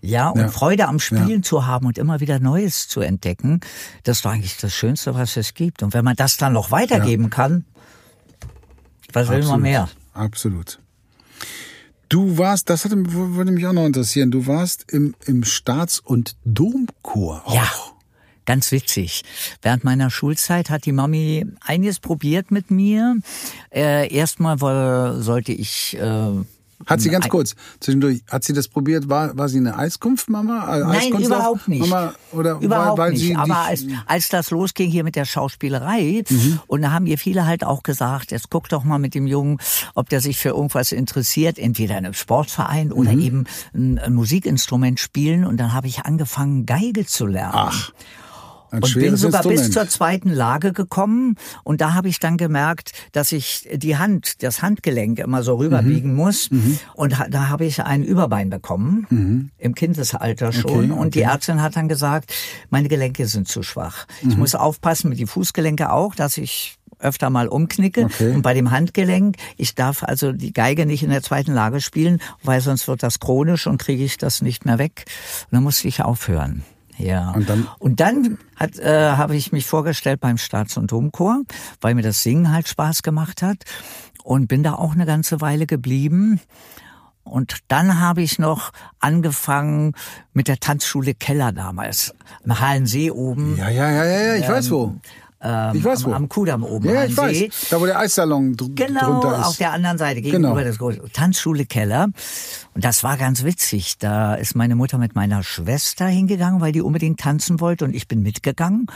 Ja, und Ja. Freude am Spielen zu haben und immer wieder Neues zu entdecken, das ist doch eigentlich das Schönste, was es gibt. Und wenn man das dann noch weitergeben kann, was will man Absolut. mehr? Absolut. Du warst, das hatte, würde mich auch noch interessieren, du warst im, im Staats- und Domchor. Ja, ganz witzig. Während meiner Schulzeit hat die Mami einiges probiert mit mir. Äh, erstmal war, sollte ich äh, Hat sie ganz kurz, zwischendurch, hat sie das probiert, war, war sie eine Eiskunftmama? Also Nein, überhaupt nicht. Mama, oder überhaupt weil, weil nicht. sie Aber als, als das losging hier mit der Schauspielerei, Mhm. und da haben ihr viele halt auch gesagt, jetzt guck doch mal mit dem Jungen, ob der sich für irgendwas interessiert, entweder in einem Sportverein oder Mhm. eben ein, ein Musikinstrument spielen. Und dann habe ich angefangen, Geige zu lernen. Ach, ein und bin sogar bis zur zweiten Lage gekommen und da habe ich dann gemerkt, dass ich die Hand, das Handgelenk immer so rüberbiegen Mhm. muss und ha- da habe ich ein Überbein bekommen im Kindesalter schon Mhm. Okay, und die okay. Ärztin hat dann gesagt, meine Gelenke sind zu schwach. Mhm. Ich muss aufpassen mit die Fußgelenke auch, dass ich öfter mal umknicke Okay. und bei dem Handgelenk, ich darf also die Geige nicht in der zweiten Lage spielen, weil sonst wird das chronisch und kriege ich das nicht mehr weg und dann musste ich aufhören. Ja. Und dann- Und dann hat, äh, habe ich mich vorgestellt beim Staats- und Domchor, weil mir das Singen halt Spaß gemacht hat und bin da auch eine ganze Weile geblieben. Und dann habe ich noch angefangen mit der Tanzschule Keller damals, am Halensee oben. Ja, ja, ja, ja, ja, ich weiß wo. Ähm, ich weiß am, wo. am Kudamm oben. Ja, ich weiß. Da, wo der Eissalon dr Genau, drunter ist. auf der anderen Seite gegenüber Genau. des großen Tanzschule Keller. Und das war ganz witzig. Da ist meine Mutter mit meiner Schwester hingegangen, weil die unbedingt tanzen wollte und ich bin mitgegangen.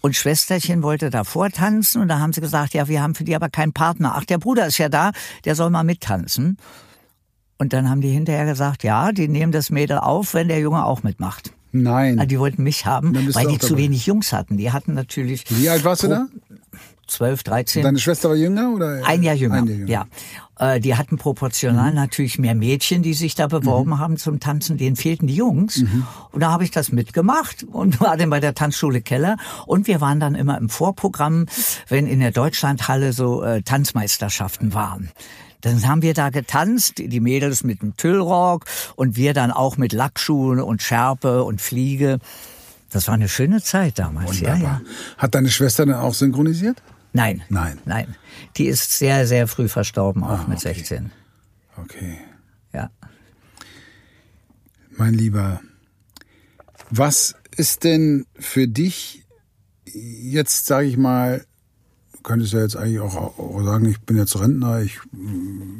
Und Schwesterchen wollte davor tanzen und da haben sie gesagt, ja, wir haben für die aber keinen Partner. Ach, der Bruder ist ja da, der soll mal mittanzen. Und dann haben die hinterher gesagt, ja, die nehmen das Mädel auf, wenn der Junge auch mitmacht. Nein. Ah, Die wollten mich haben, weil die zu dabei. wenig Jungs hatten. Die hatten natürlich Wie alt warst du da? 12, 13. Deine Schwester war jünger oder? Ein Jahr jünger, Ein Jahr jünger. ja. Äh, Die hatten proportional natürlich mehr Mädchen, die sich da beworben haben zum Tanzen. Denen fehlten die Jungs. Und da habe ich das mitgemacht und (laughs) war dann bei der Tanzschule Keller. Und wir waren dann immer im Vorprogramm, wenn in der Deutschlandhalle so äh, Tanzmeisterschaften waren. Dann haben wir da getanzt, die Mädels mit dem Tüllrock und wir dann auch mit Lackschuhen und Schärpe und Fliege. Das war eine schöne Zeit damals, ja, ja. Hat deine Schwester dann auch synchronisiert? Nein. Nein. Nein. Die ist sehr, sehr früh verstorben, auch Ah, mit okay. 16. Okay. Ja. Mein Lieber, was ist denn für dich jetzt, sage ich mal, könntest ja jetzt eigentlich auch, sagen, ich bin jetzt Rentner, ich,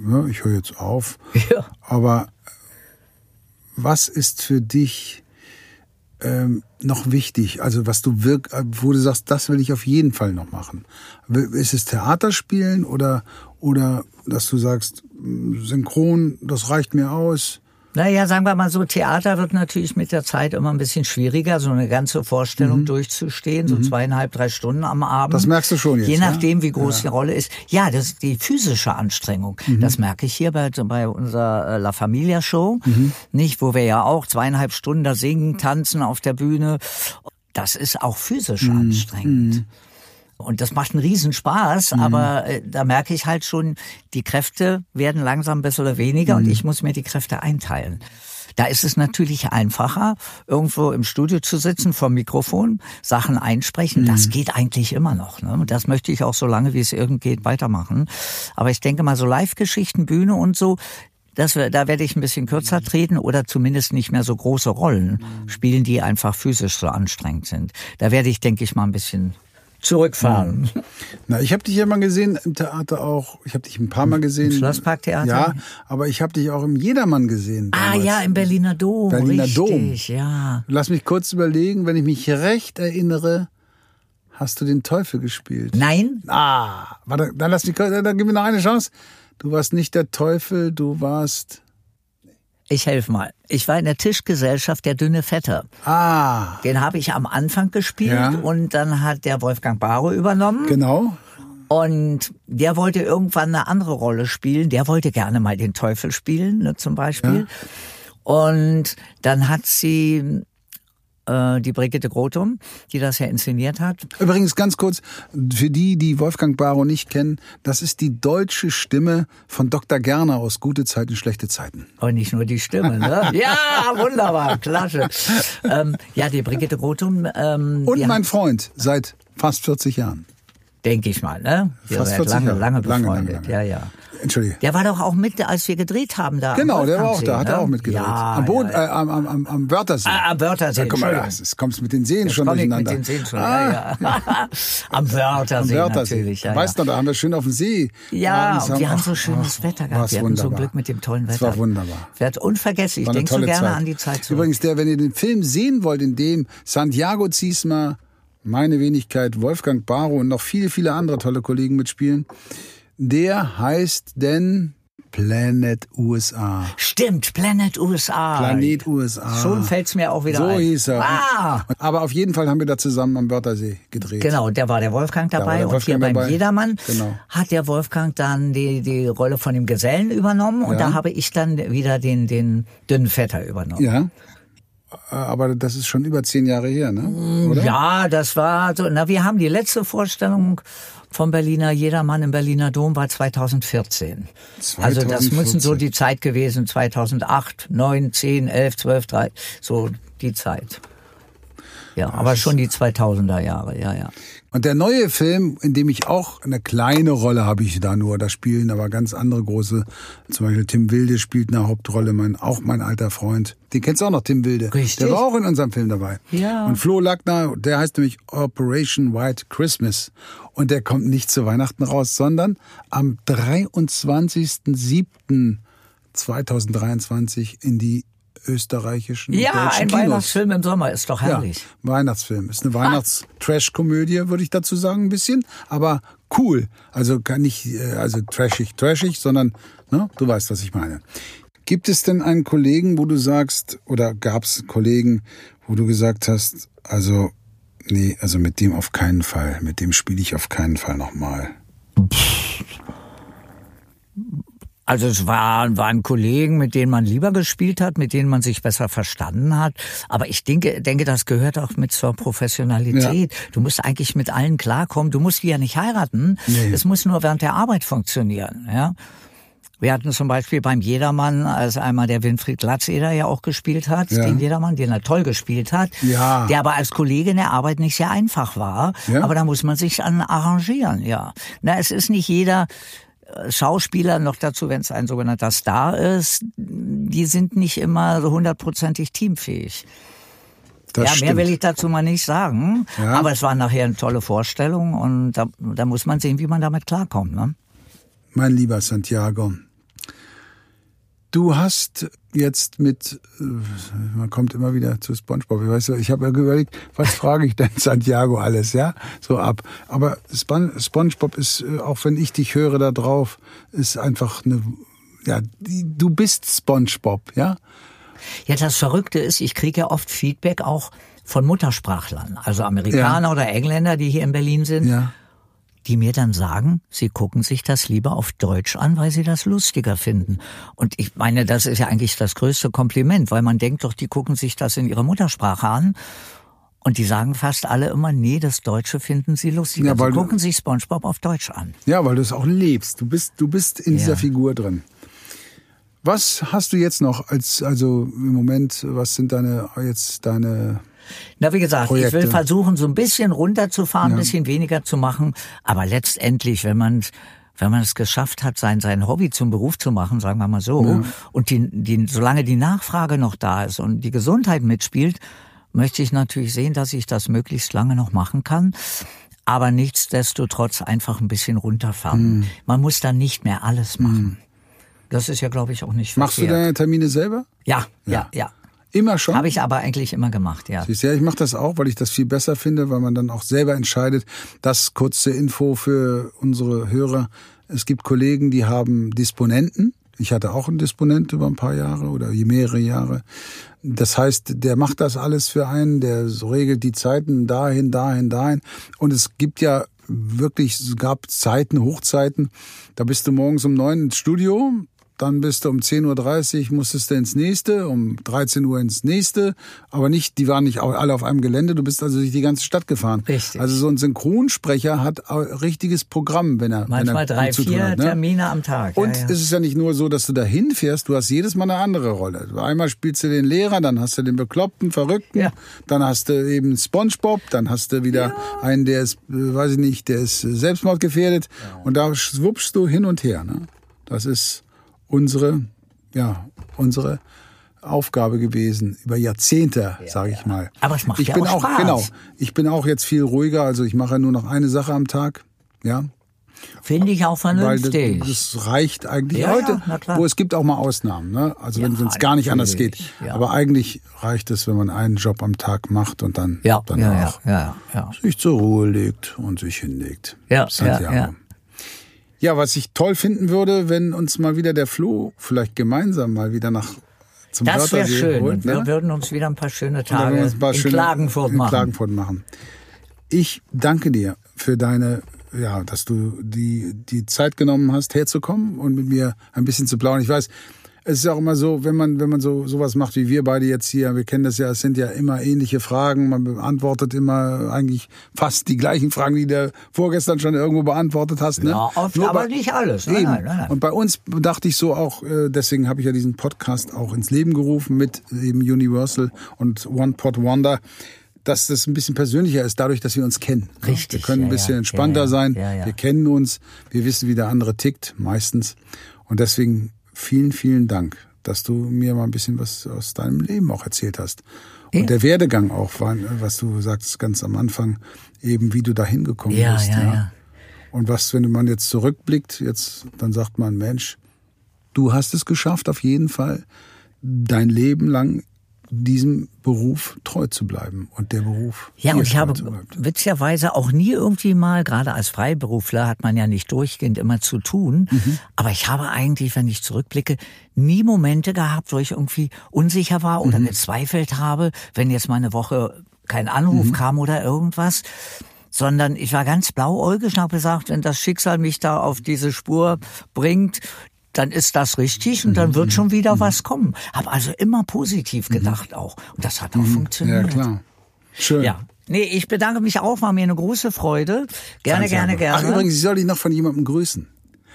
ja, ich höre jetzt auf. (laughs) Ja. Aber was ist für dich ähm, noch wichtig? Also was du wirk, wo du sagst, das will ich auf jeden Fall noch machen. Ist es Theaterspielen oder oder dass du sagst, Synchron, das reicht mir aus? Naja, sagen wir mal so, Theater wird natürlich mit der Zeit immer ein bisschen schwieriger, so eine ganze Vorstellung durchzustehen, so zweieinhalb, drei Stunden am Abend. Mhm. Das merkst du schon jetzt, Je ja? nachdem, wie groß die Rolle ist. Ja, das ist die physische Anstrengung. Mhm. Das merke ich hier bei, bei unserer äh, La Familia Show, Mhm. nicht, wo wir ja auch zweieinhalb Stunden da singen, tanzen auf der Bühne. Das ist auch physisch Mhm. anstrengend. Und das macht einen Riesenspaß, Mhm. aber äh, da merke ich halt schon, die Kräfte werden langsam besser oder weniger Mhm. und ich muss mir die Kräfte einteilen. Da ist es natürlich einfacher, irgendwo im Studio zu sitzen, vom Mikrofon, Sachen einsprechen. Mhm. Das geht eigentlich immer noch. Ne? Und das möchte ich auch so lange, wie es irgend geht, weitermachen. Aber ich denke mal, so Live-Geschichten, Bühne und so, das, da werde ich ein bisschen kürzer treten oder zumindest nicht mehr so große Rollen spielen, die einfach physisch so anstrengend sind. Da werde ich, denke ich, mal ein bisschen zurückfahren. Na, ich habe dich ja mal gesehen im Theater auch. Ich habe dich ein paar Mal gesehen. Schlossparktheater? Ja, aber ich habe dich auch im Jedermann gesehen. Ah damals. ja, im Berliner Dom. Berliner richtig, Dom. ja. Lass mich kurz überlegen, wenn ich mich recht erinnere, hast du den Teufel gespielt. Nein? Ah, warte, dann lass mich kurz, dann gib mir noch eine Chance. Du warst nicht der Teufel, du warst. Ich helfe mal. Ich war in der Tischgesellschaft der dünne Vetter. Ah, Den habe ich am Anfang gespielt Ja. und dann hat der Wolfgang Barrow übernommen. genau. Und der wollte irgendwann eine andere Rolle spielen. Der wollte gerne mal den Teufel spielen, ne, zum Beispiel. Und dann hat sie äh, die Brigitte Grotum, die das ja inszeniert hat. Übrigens ganz kurz, für die, die Wolfgang Barrow nicht kennen, das ist die deutsche Stimme von Dr. Gerner aus Gute Zeiten, schlechte Zeiten. Und nicht nur die Stimme, ne? (laughs) ja, wunderbar, klasse. Ähm, ja, die Brigitte Grotum. Ähm, Und mein Freund seit fast 40 Jahren. Denke ich mal, ne? Wir Fast sind 40 lange, Jahre. lange befreundet. lange, lange. Ja, ja. Entschuldige. Der war doch auch mit, als wir gedreht haben da. Genau, der war auch da, hat ne? er auch mitgedreht. Ja, am, Boden, ja, ja. Äh, am, am, am, am Wörthersee. Ah, am Wörthersee, Ja, guck mal, das kommst mit den Seen schon Komm ich durcheinander. Mit den Seen schon, Ah, ja, ja. (laughs) am Wörthersee, am Wörthersee. natürlich. Ja, weißt du, da haben wir schön auf dem See. Ja, und wir haben so schönes ach, Wetter gehabt. Wir hatten so wunderbar. Glück mit dem tollen Wetter. Es war wunderbar. Wird unvergesslich. Ich denke so gerne Zeit. an die Zeit zurück. Übrigens, der, wenn ihr den Film sehen wollt, in dem Santiago Ziesmer, meine Wenigkeit, Wolfgang Barrow und noch viele, viele andere tolle Kollegen mitspielen, der heißt denn Planet USA. Stimmt, Planet USA. Planet USA. Schon fällt's mir auch wieder so ein. hieß er. Ah! Aber auf jeden Fall haben wir da zusammen am Wörthersee gedreht. Genau, der war der Wolfgang dabei der und hier Wolfgang beim dabei. Jedermann Genau. hat der Wolfgang dann die, die Rolle von dem Gesellen übernommen und Ja. da habe ich dann wieder den, den dünnen Vetter übernommen. Ja. Äh, Aber das ist schon über zehn Jahre her, ne? Oder? Ja, das war so. Na, wir haben die letzte Vorstellung vom Berliner Jedermann im Berliner Dom war 2014. Also das müssen so 2014. die Zeit gewesen 2008, 9, 10, 11, 12, 13, so die Zeit. Ja, aber schon die 2000er Jahre, ja, ja. Und der neue Film, in dem ich auch eine kleine Rolle habe ich da nur, da spielen aber ganz andere große, zum Beispiel Tim Wilde spielt eine Hauptrolle, mein, auch mein alter Freund. Den kennst du auch noch, Tim Wilde. Richtig. Der war auch in unserem Film dabei. Ja. Und Flo Lackner, der heißt nämlich Operation White Christmas. Und der kommt nicht zu Weihnachten raus, sondern am 23.07.2023 in die österreichischen Ja, deutschen ein Kinos. Weihnachtsfilm im Sommer ist doch herrlich. Ja, Weihnachtsfilm. Ist eine Weihnachts-Trash-Komödie, würde ich dazu sagen, ein bisschen. Aber cool. Also gar nicht, äh, also trashig, trashig, sondern, ne, du weißt, was ich meine. Gibt es denn einen Kollegen, wo du sagst, oder gab es Kollegen, wo du gesagt hast, also, nee, also mit dem auf keinen Fall, mit dem spiele ich auf keinen Fall nochmal. Also es waren, waren Kollegen, mit denen man lieber gespielt hat, mit denen man sich besser verstanden hat. Aber ich denke, denke, das gehört auch mit zur Professionalität. Du musst eigentlich mit allen klarkommen. Du musst die ja nicht heiraten. Nee. Es muss nur während der Arbeit funktionieren. Ja. Wir hatten zum Beispiel beim Jedermann, als einmal der Winfried Glatzeder ja auch gespielt hat, Ja. den Jedermann, den er toll gespielt hat, Ja. der aber als Kollege in der Arbeit nicht sehr einfach war. Ja. Aber da muss man sich an arrangieren, ja. Na, es ist nicht jeder Schauspieler, noch dazu, wenn es ein sogenannter Star ist, die sind nicht immer so hundertprozentig teamfähig. Das ja, stimmt. mehr will ich dazu mal nicht sagen. Ja. Aber es war nachher eine tolle Vorstellung und da, da muss man sehen, wie man damit klarkommt. Ne? Mein lieber Santiago, du hast jetzt mit, äh, man kommt immer wieder zu SpongeBob. Ich, weiß, ich habe ja überlegt, was frage ich denn (laughs) Santiago alles, ja, so ab. Aber Spon SpongeBob ist, äh, auch wenn ich dich höre da drauf, ist einfach eine, ja, du bist SpongeBob, ja. Ja, das Verrückte ist, ich kriege ja oft Feedback auch von Muttersprachlern, also Amerikaner Ja. oder Engländer, die hier in Berlin sind, Ja. Die mir dann sagen, sie gucken sich das lieber auf Deutsch an, weil sie das lustiger finden. Und ich meine, das ist ja eigentlich das größte Kompliment, weil man denkt doch, die gucken sich das in ihrer Muttersprache an. Und die sagen fast alle immer, nee, das Deutsche finden sie lustiger. Ja, weil sie du- gucken sich SpongeBob auf Deutsch an. Ja, weil du es auch lebst. Du bist, du bist in Ja. dieser Figur drin. Was hast du jetzt noch als, also im Moment, was sind deine, jetzt deine, Na, wie gesagt, ich Projekte. will versuchen, so ein bisschen runterzufahren, Ja. ein bisschen weniger zu machen. Aber letztendlich, wenn man wenn man es geschafft hat, sein, sein Hobby zum Beruf zu machen, sagen wir mal so, und die, die, solange die Nachfrage noch da ist und die Gesundheit mitspielt, möchte ich natürlich sehen, dass ich das möglichst lange noch machen kann. Aber nichtsdestotrotz einfach ein bisschen runterfahren. Hm. Man muss dann nicht mehr alles machen. Das ist ja, glaube ich, auch nicht machst du verkehrt. deine Termine selber? Ja, ja, ja. Immer schon? Habe ich aber eigentlich immer gemacht, ja. Siehst du, Ja, ich mache das auch, weil ich das viel besser finde, weil man dann auch selber entscheidet. Das kurze Info für unsere Hörer. Es gibt Kollegen, die haben Disponenten. Ich hatte auch einen Disponent über ein paar Jahre oder mehrere Jahre. Das heißt, der macht das alles für einen, der regelt die Zeiten dahin, dahin, dahin. Und es gibt ja wirklich, es gab Zeiten, Hochzeiten, da bist du morgens um neun ins Studio, dann bist du um 10.30 Uhr, musstest du ins nächste, um 13 Uhr ins nächste, aber nicht, die waren nicht alle auf einem Gelände, du bist also durch die ganze Stadt gefahren. Richtig. Also so ein Synchronsprecher hat ein richtiges Programm, wenn er Manchmal wenn er drei, vier hat, ne? Termine am Tag. Und ja, ja. es ist ja nicht nur so, dass du da hinfährst, du hast jedes Mal eine andere Rolle. Einmal spielst du den Lehrer, dann hast du den Bekloppten, Verrückten, Ja. dann hast du eben Spongebob, dann hast du wieder einen, der ist, äh, weiß ich nicht, der ist äh, selbstmordgefährdet. Und da schwuppst du hin und her. Ne? Das ist unsere, ja, unsere Aufgabe gewesen über Jahrzehnte, sage ich mal. Aber es macht ich ja bin auch Spaß. genau. Ich bin auch jetzt viel ruhiger, also ich mache nur noch eine Sache am Tag. Ja, Finde ich auch weil das, vernünftig. das reicht eigentlich Ja, heute. ja, wo es gibt auch mal Ausnahmen, ne? Also wenn Ja, es gar nicht anders geht. ja. Aber eigentlich reicht es, wenn man einen Job am Tag macht und dann ja, ja, danach ja, ja, ja. sich zur Ruhe legt und sich hinlegt. Ja, ja, ja. Ja, was ich toll finden würde, wenn uns mal wieder der Flo vielleicht gemeinsam mal wieder nach zum Das wäre schön. holt, Und wir ne? würden uns wieder ein paar schöne Tage ein paar in schöne- Klagenfurt in machen. Klagenfurt machen. Ich danke dir für deine, ja, dass du die, die Zeit genommen hast, herzukommen und mit mir ein bisschen zu plaudern. Ich weiß, es ist auch immer so, wenn man, wenn man so sowas macht wie wir beide jetzt hier, wir kennen das ja, es sind ja immer ähnliche Fragen. Man beantwortet immer eigentlich fast die gleichen Fragen, die du vorgestern schon irgendwo beantwortet hast. Ne? Ja, oft, Nur aber bei- nicht alles. Nein, nein, nein. Und bei uns dachte ich so auch, äh, deswegen habe ich ja diesen Podcast auch ins Leben gerufen mit eben Universal und One Pot Wonder, dass das ein bisschen persönlicher ist, dadurch, dass wir uns kennen. ne? Richtig, Wir können ein ja, bisschen ja. entspannter Ja, ja. sein. Ja, ja. Wir kennen uns. Wir wissen, wie der andere tickt, meistens. Und deswegen vielen, vielen Dank, dass du mir mal ein bisschen was aus deinem Leben auch erzählt hast. Und Ja. der Werdegang auch, war, was du sagst ganz am Anfang, eben wie du da hingekommen Ja, bist. ja, ja. Und was, wenn man jetzt zurückblickt, jetzt, dann sagt man, Mensch, du hast es geschafft, auf jeden Fall, dein Leben lang diesem Beruf treu zu bleiben und der Beruf. Ja, und ich habe witzigerweise auch nie irgendwie mal, gerade als Freiberufler hat man ja nicht durchgehend immer zu tun, Mhm. aber ich habe eigentlich, wenn ich zurückblicke, nie Momente gehabt, wo ich irgendwie unsicher war Mhm. oder gezweifelt habe, wenn jetzt mal eine Woche kein Anruf Mhm. kam oder irgendwas. Sondern ich war ganz blauäugig und habe gesagt, wenn das Schicksal mich da auf diese Spur bringt, dann ist das richtig und dann Mhm. wird schon wieder was kommen. Habe also immer positiv gedacht auch. Und das hat auch Ja, funktioniert. klar. Schön. Ja. Nee, ich bedanke mich auch, war mir eine große Freude. Gerne, gerne, gerne. Ach, übrigens, ich soll dich noch von jemandem grüßen.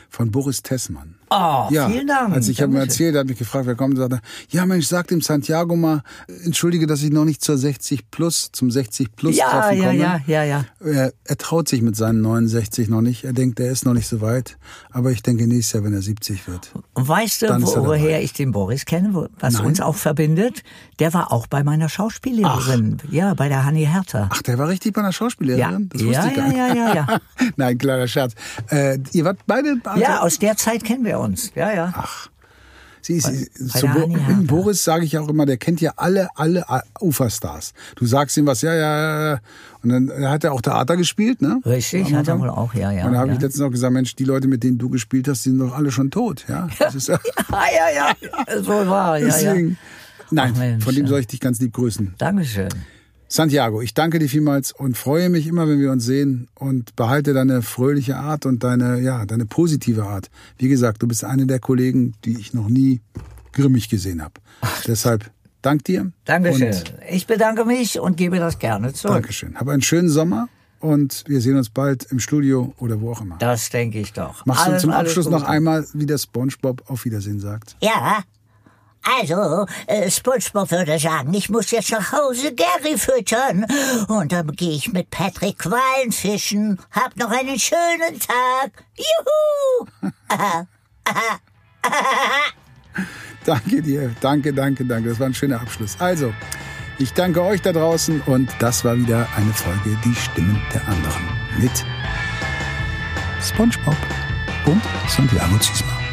Von Boris Tessmann. Oh, Ja, vielen Dank. als ich habe mir erzählt, hat mich gefragt, wer kommt, sagte, er, ja Mensch, sag dem Santiago mal, entschuldige, dass ich noch nicht zur 60 plus, zum 60 plus Ja, Treffen ja, komme. ja, ja, ja. Er, er traut sich mit seinen 69 noch nicht. Er denkt, er ist noch nicht so weit. Aber ich denke nächstes Jahr, wenn er 70 wird. Und weißt du, wo, woher ich den Boris kenne, was Nein. uns auch verbindet? Der war auch bei meiner Schauspiellehrerin. Ja, bei der Hanni Hertha. Ach, der war richtig bei einer Schauspiellehrerin? Ja. Das wusste Ja, ja, ja, ja, (laughs) ja. Nein, kleiner Scherz. Äh, ihr wart beide... Also, ja, aus der Zeit kennen wir uns. Ja, ja. Sie ist, zu Bo. Boris sage ich auch immer, der kennt ja alle, alle Uferstars. Du sagst ihm was, ja, ja, ja, ja. Und dann hat er auch Theater gespielt, ne? Richtig, hat er wohl auch, ja, ja. Und da habe ja. ich letztens auch gesagt, Mensch, die Leute, mit denen du gespielt hast, sind doch alle schon tot, ja? Das ist, ja. (laughs) Ah, ja, ja. So war, ja, ja. Deswegen. Nein, Ach, Mensch, von dem ja. soll ich dich ganz lieb grüßen. Dankeschön. Santiago, ich danke dir vielmals und freue mich immer, wenn wir uns sehen und behalte deine fröhliche Art und deine, ja, deine positive Art. Wie gesagt, du bist eine der Kollegen, die ich noch nie grimmig gesehen habe. Deshalb dank dir. Dankeschön. Und Ich bedanke mich und gebe das gerne zurück. Dankeschön. Hab einen schönen Sommer und wir sehen uns bald im Studio oder wo auch immer. Das denke ich doch. Machst du Alles, zum alles Abschluss noch einmal, wie der Spongebob auf Wiedersehen sagt? Ja. Also, äh, SpongeBob würde sagen, ich muss jetzt nach Hause Gary füttern. Und dann gehe ich mit Patrick Quallen fischen. Hab noch einen schönen Tag. Juhu! (laughs) Danke dir, danke, danke, danke. Das war ein schöner Abschluss. Also, ich danke euch da draußen und das war wieder eine Folge Die Stimmen der anderen mit SpongeBob und Santiago Ziesmer.